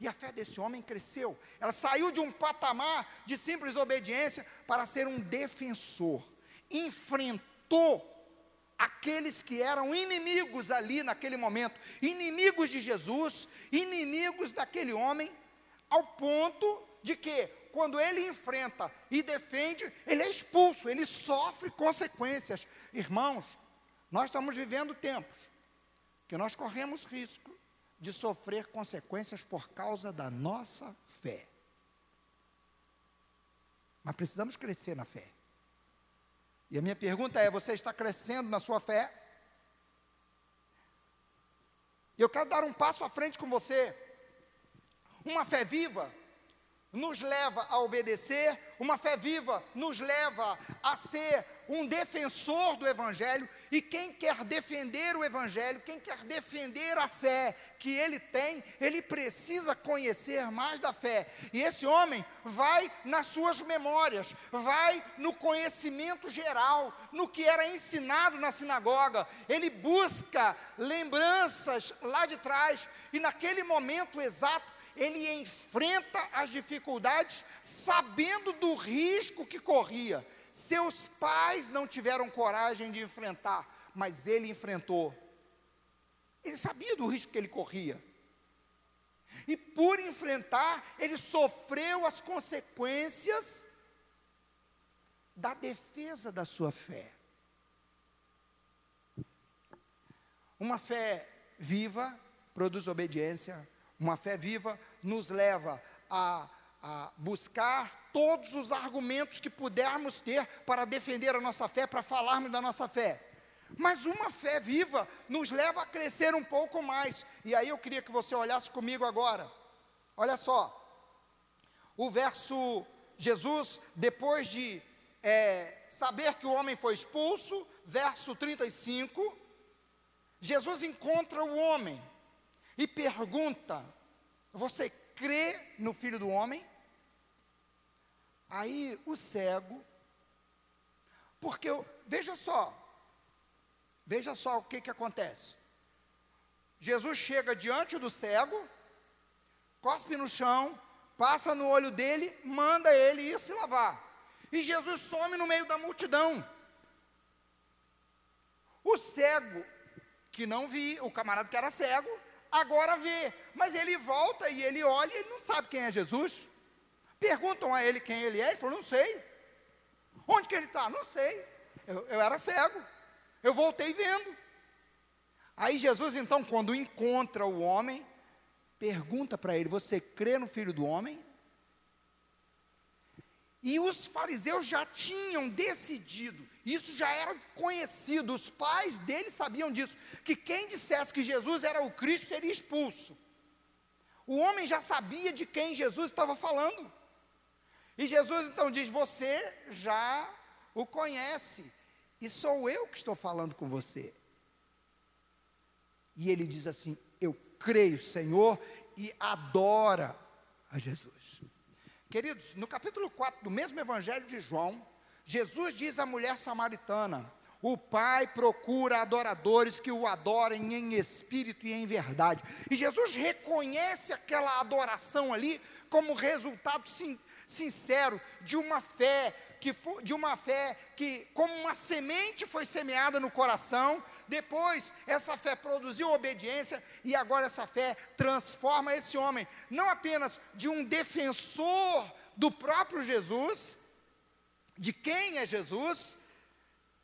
S1: E a fé desse homem cresceu. Ela saiu de um patamar de simples obediência para ser um defensor. Enfrentou aqueles que eram inimigos ali naquele momento, inimigos de Jesus, inimigos daquele homem, ao ponto de que, quando ele enfrenta e defende, ele é expulso, ele sofre consequências. Irmãos, nós estamos vivendo tempos que nós corremos risco de sofrer consequências por causa da nossa fé. Mas precisamos crescer na fé. E a minha pergunta é: você está crescendo na sua fé? E eu quero dar um passo à frente com você. Uma fé viva nos leva a obedecer, uma fé viva nos leva a ser um defensor do Evangelho, e quem quer defender o Evangelho, quem quer defender a fé que ele tem, ele precisa conhecer mais da fé. E esse homem vai nas suas memórias, vai no conhecimento geral, no que era ensinado na sinagoga. Ele busca lembranças lá de trás, e naquele momento exato, ele enfrenta as dificuldades sabendo do risco que corria. Seus pais não tiveram coragem de enfrentar, mas ele enfrentou. Ele sabia do risco que ele corria. E por enfrentar, ele sofreu as consequências da defesa da sua fé. Uma fé viva produz obediência, uma fé viva nos leva a, a buscar todos os argumentos que pudermos ter para defender a nossa fé, para falarmos da nossa fé. Mas uma fé viva nos leva a crescer um pouco mais. E aí eu queria que você olhasse comigo agora. Olha só. O verso Jesus, depois de é, saber que o homem foi expulso, verso 35, Jesus encontra o homem e pergunta: Você crê no filho do homem? Aí o cego, porque veja só, veja só o que, que acontece. Jesus chega diante do cego, cospe no chão, passa no olho dele, manda ele ir se lavar. E Jesus some no meio da multidão. O cego, que não via, o camarada que era cego, agora vê. Mas ele volta e ele olha e ele não sabe quem é Jesus. Perguntam a ele quem ele é, ele falou, não sei. Onde que ele está? Não sei. Eu, eu era cego. Eu voltei vendo. Aí Jesus, então, quando encontra o homem, pergunta para ele: Você crê no filho do homem? E os fariseus já tinham decidido, isso já era conhecido, os pais dele sabiam disso, que quem dissesse que Jesus era o Cristo seria expulso. O homem já sabia de quem Jesus estava falando. E Jesus então diz: Você já o conhece, e sou eu que estou falando com você. e ele diz assim: Eu creio, Senhor, e adora a Jesus. Queridos, no capítulo 4 do mesmo Evangelho de João, Jesus diz à mulher samaritana: o Pai procura adoradores que o adorem em espírito e em verdade. E Jesus reconhece aquela adoração ali como resultado sin sincero de uma fé que de uma fé que como uma semente foi semeada no coração, depois essa fé produziu obediência e agora essa fé transforma esse homem não apenas de um defensor do próprio Jesus, de quem é Jesus,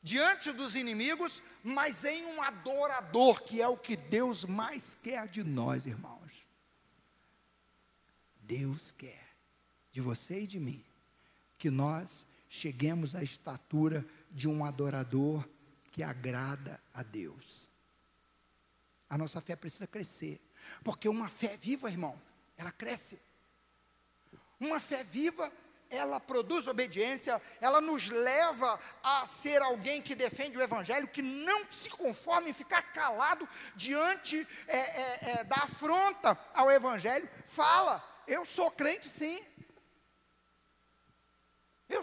S1: diante dos inimigos, mas em um adorador, que é o que Deus mais quer de nós, irmãos. Deus quer de você e de mim que nós cheguemos à estatura de um adorador que agrada a Deus. A nossa fé precisa crescer, porque uma fé viva, irmão, ela cresce. Uma fé viva ela produz obediência, ela nos leva a ser alguém que defende o Evangelho, que não se conforma em ficar calado diante é, é, é, da afronta ao Evangelho. Fala, eu sou crente sim.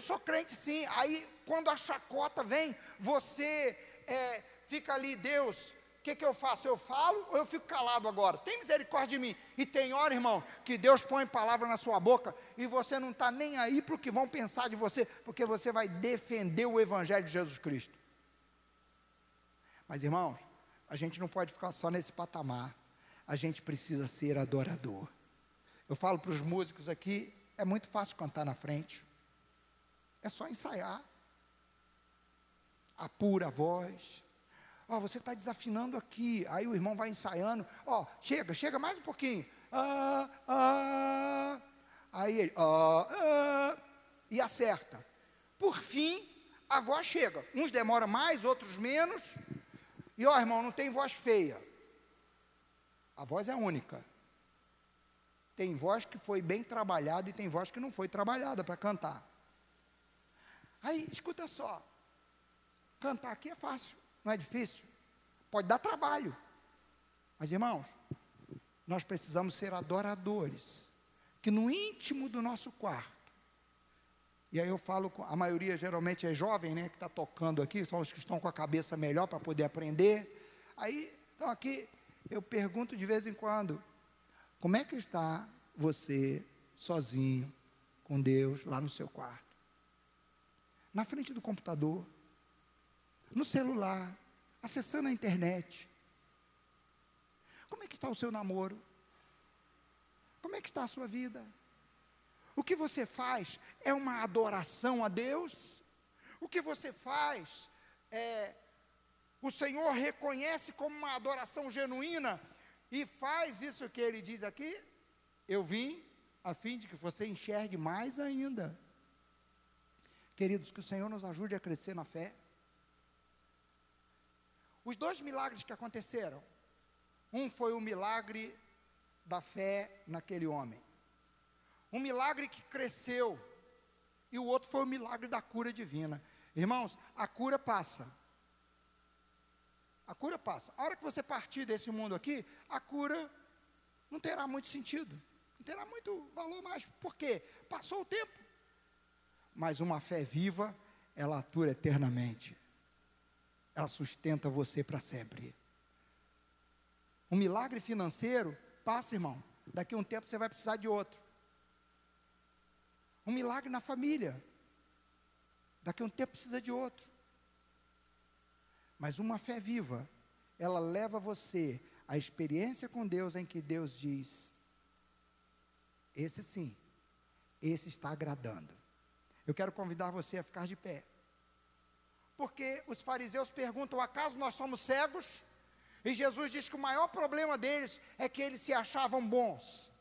S1: Sou crente sim. Aí, quando a chacota vem, você é, fica ali, Deus, o que, que eu faço? Eu falo ou eu fico calado agora? Tem misericórdia de mim. E tem hora, irmão, que Deus põe palavra na sua boca e você não está nem aí para o que vão pensar de você, porque você vai defender o Evangelho de Jesus Cristo. Mas, irmãos, a gente não pode ficar só nesse patamar. A gente precisa ser adorador. Eu falo para os músicos aqui, é muito fácil cantar na frente. É só ensaiar. Apura a voz, Ó, oh, você está desafinando aqui. Aí o irmão vai ensaiando. Ó, oh, chega, chega mais um pouquinho. Ah, ah. Aí ele, ah, ah, e acerta. Por fim, a voz chega. Uns demoram mais, outros menos. E ó, irmão, não tem voz feia. A voz é única. Tem voz que foi bem trabalhada e tem voz que não foi trabalhada para cantar. Aí, escuta só. Cantar aqui é fácil. Não é difícil? Pode dar trabalho. Mas, irmãos, nós precisamos ser adoradores, que no íntimo do nosso quarto, e aí eu falo, com, a maioria geralmente é jovem, né, que está tocando aqui, são os que estão com a cabeça melhor para poder aprender. Aí, então aqui, eu pergunto de vez em quando, como é que está você sozinho com Deus lá no seu quarto? Na frente do computador, no celular, acessando a internet. Como é que está o seu namoro? Como é que está a sua vida? O que você faz é uma adoração a Deus? O que você faz é o Senhor reconhece como uma adoração genuína e faz isso que ele diz aqui? Eu vim a fim de que você enxergue mais ainda. Queridos, que o Senhor nos ajude a crescer na fé. Os dois milagres que aconteceram, um foi o milagre da fé naquele homem, um milagre que cresceu, e o outro foi o milagre da cura divina. Irmãos, a cura passa. A cura passa. A hora que você partir desse mundo aqui, a cura não terá muito sentido, não terá muito valor mais. Por quê? Passou o tempo. Mas uma fé viva, ela atura eternamente ela sustenta você para sempre. Um milagre financeiro passa, irmão. Daqui a um tempo você vai precisar de outro. Um milagre na família. Daqui a um tempo precisa de outro. Mas uma fé viva, ela leva você à experiência com Deus em que Deus diz: esse sim, esse está agradando. Eu quero convidar você a ficar de pé porque os fariseus perguntam: acaso nós somos cegos? E Jesus diz que o maior problema deles é que eles se achavam bons.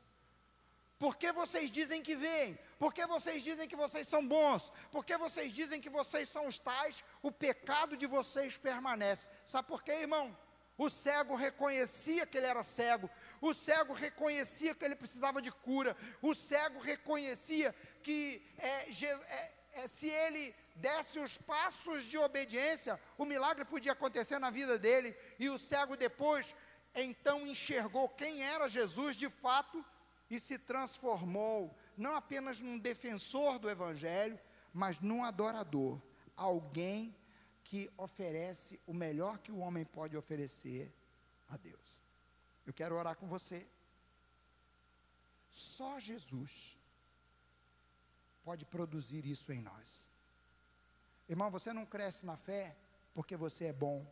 S1: Por que vocês dizem que veem? Por que vocês dizem que vocês são bons? Por que vocês dizem que vocês são os tais? O pecado de vocês permanece. Sabe por quê, irmão? O cego reconhecia que ele era cego. O cego reconhecia que ele precisava de cura. O cego reconhecia que é, é, é, se ele desse os passos de obediência, o milagre podia acontecer na vida dele, e o cego depois então enxergou quem era Jesus de fato e se transformou não apenas num defensor do Evangelho, mas num adorador, alguém que oferece o melhor que o homem pode oferecer a Deus. Eu quero orar com você. Só Jesus pode produzir isso em nós. Irmão, você não cresce na fé porque você é bom.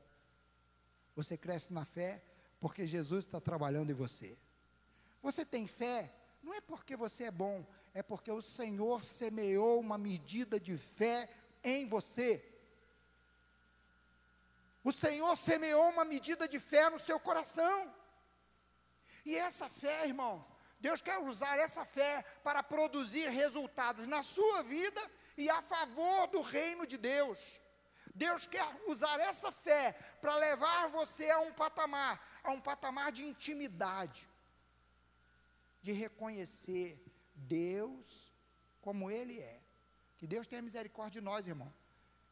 S1: Você cresce na fé porque Jesus está trabalhando em você. Você tem fé não é porque você é bom, é porque o Senhor semeou uma medida de fé em você. O Senhor semeou uma medida de fé no seu coração. E essa fé, irmão, Deus quer usar essa fé para produzir resultados na sua vida e a favor do reino de Deus. Deus quer usar essa fé para levar você a um patamar, a um patamar de intimidade, de reconhecer Deus como Ele é. Que Deus tenha misericórdia de nós, irmão.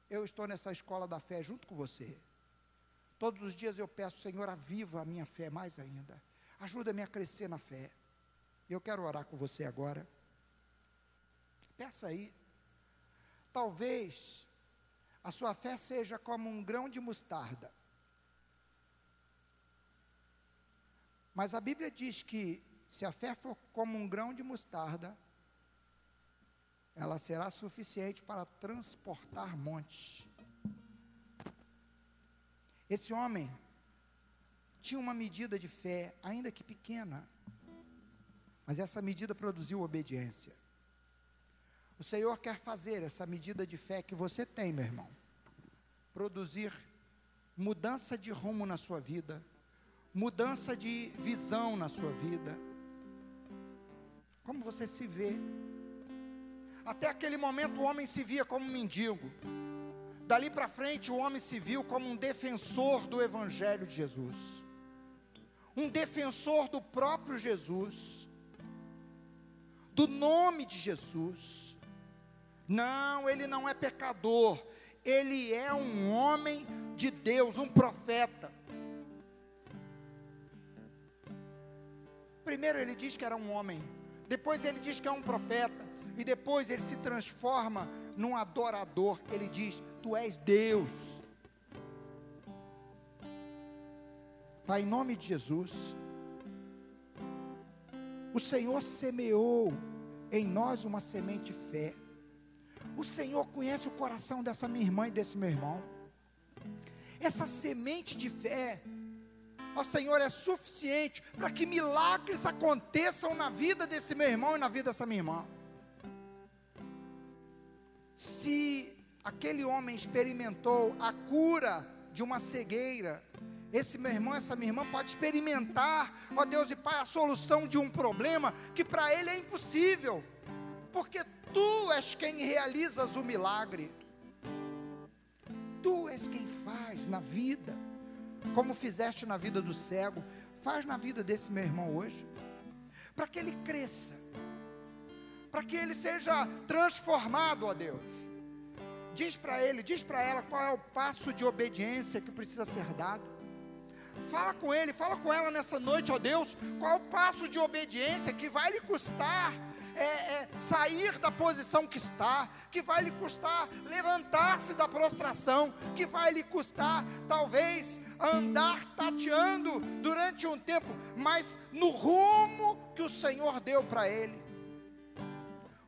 S1: Eu estou nessa escola da fé junto com você. Todos os dias eu peço, Senhor, aviva a minha fé mais ainda. Ajuda-me a crescer na fé. Eu quero orar com você agora. Peça aí. Talvez a sua fé seja como um grão de mostarda. Mas a Bíblia diz que se a fé for como um grão de mostarda, ela será suficiente para transportar montes. Esse homem tinha uma medida de fé, ainda que pequena, mas essa medida produziu obediência. O Senhor quer fazer essa medida de fé que você tem, meu irmão, produzir mudança de rumo na sua vida, mudança de visão na sua vida como você se vê. Até aquele momento o homem se via como um mendigo. Dali para frente o homem se viu como um defensor do Evangelho de Jesus. Um defensor do próprio Jesus. Do nome de Jesus. Não, ele não é pecador. Ele é um homem de Deus, um profeta. Primeiro ele diz que era um homem depois ele diz que é um profeta. E depois ele se transforma num adorador. Ele diz: Tu és Deus. Pai, em nome de Jesus, o Senhor semeou em nós uma semente de fé. O Senhor conhece o coração dessa minha irmã e desse meu irmão. Essa semente de fé ó Senhor, é suficiente para que milagres aconteçam na vida desse meu irmão e na vida dessa minha irmã. Se aquele homem experimentou a cura de uma cegueira, esse meu irmão, essa minha irmã pode experimentar, ó Deus e Pai, a solução de um problema que para ele é impossível, porque tu és quem realizas o milagre, tu és quem faz na vida como fizeste na vida do cego, faz na vida desse meu irmão hoje, para que ele cresça, para que ele seja transformado, ó Deus. Diz para ele, diz para ela qual é o passo de obediência que precisa ser dado. Fala com ele, fala com ela nessa noite, ó Deus, qual o passo de obediência que vai lhe custar é, é, sair da posição que está, que vai lhe custar levantar-se da prostração, que vai lhe custar talvez andar tateando durante um tempo, mas no rumo que o Senhor deu para ele.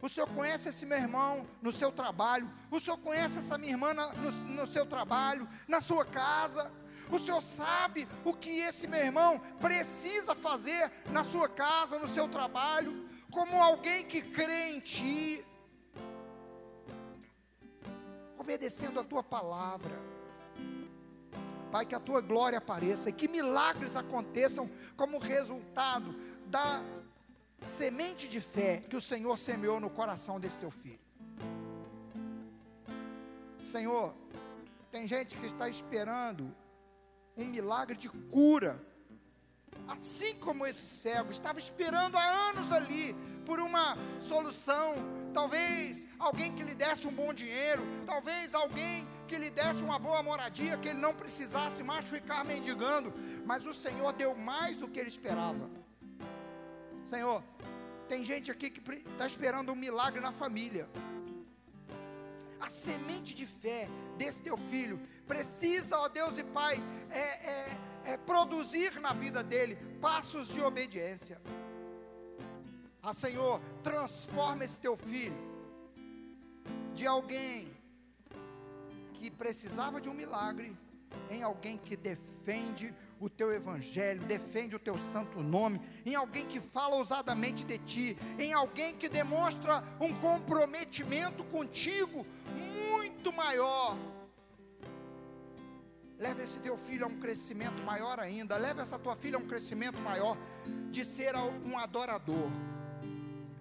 S1: O Senhor conhece esse meu irmão no seu trabalho, o Senhor conhece essa minha irmã no, no seu trabalho, na sua casa. O Senhor sabe o que esse meu irmão precisa fazer na sua casa, no seu trabalho como alguém que crê em Ti, obedecendo a Tua palavra. Pai, que a Tua glória apareça e que milagres aconteçam como resultado da semente de fé que o Senhor semeou no coração desse Teu filho. Senhor, tem gente que está esperando um milagre de cura assim como esse cego estava esperando há anos ali por uma solução, talvez alguém que lhe desse um bom dinheiro, talvez alguém que lhe desse uma boa moradia, que ele não precisasse mais ficar mendigando, mas o Senhor deu mais do que ele esperava. Senhor, tem gente aqui que está esperando um milagre na família. A semente de fé desse teu filho precisa, ó Deus e Pai, é, é, é produzir na vida dele passos de obediência. Ah, Senhor, transforma esse teu filho de alguém que precisava de um milagre em alguém que defende o teu evangelho, defende o teu santo nome, em alguém que fala ousadamente de ti, em alguém que demonstra um comprometimento contigo muito maior. Leva esse teu filho a um crescimento maior ainda, leva essa tua filha a um crescimento maior de ser um adorador,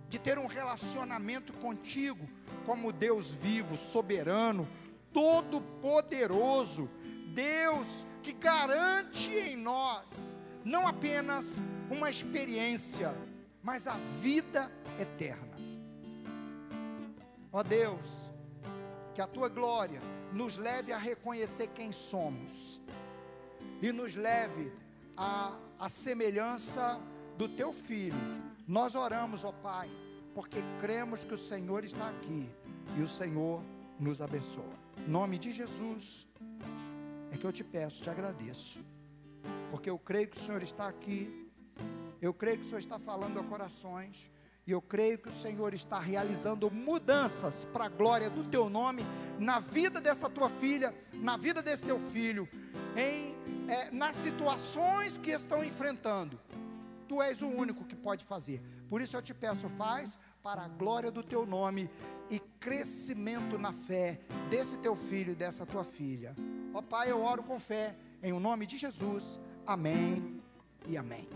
S1: de ter um relacionamento contigo como Deus vivo, soberano, todo-poderoso, Deus que garante em nós não apenas uma experiência, mas a vida eterna. Ó Deus, que a tua glória nos leve a reconhecer quem somos e nos leve à, à semelhança do teu filho. Nós oramos, ó Pai, porque cremos que o Senhor está aqui e o Senhor nos abençoa. Em nome de Jesus é que eu te peço, te agradeço, porque eu creio que o Senhor está aqui, eu creio que o Senhor está falando a corações, e eu creio que o Senhor está realizando mudanças para a glória do teu nome na vida dessa tua filha, na vida desse teu filho, em é, nas situações que estão enfrentando. Tu és o único que pode fazer. Por isso eu te peço, faz para a glória do teu nome e crescimento na fé desse teu filho e dessa tua filha. Ó Pai, eu oro com fé, em o nome de Jesus. Amém e amém.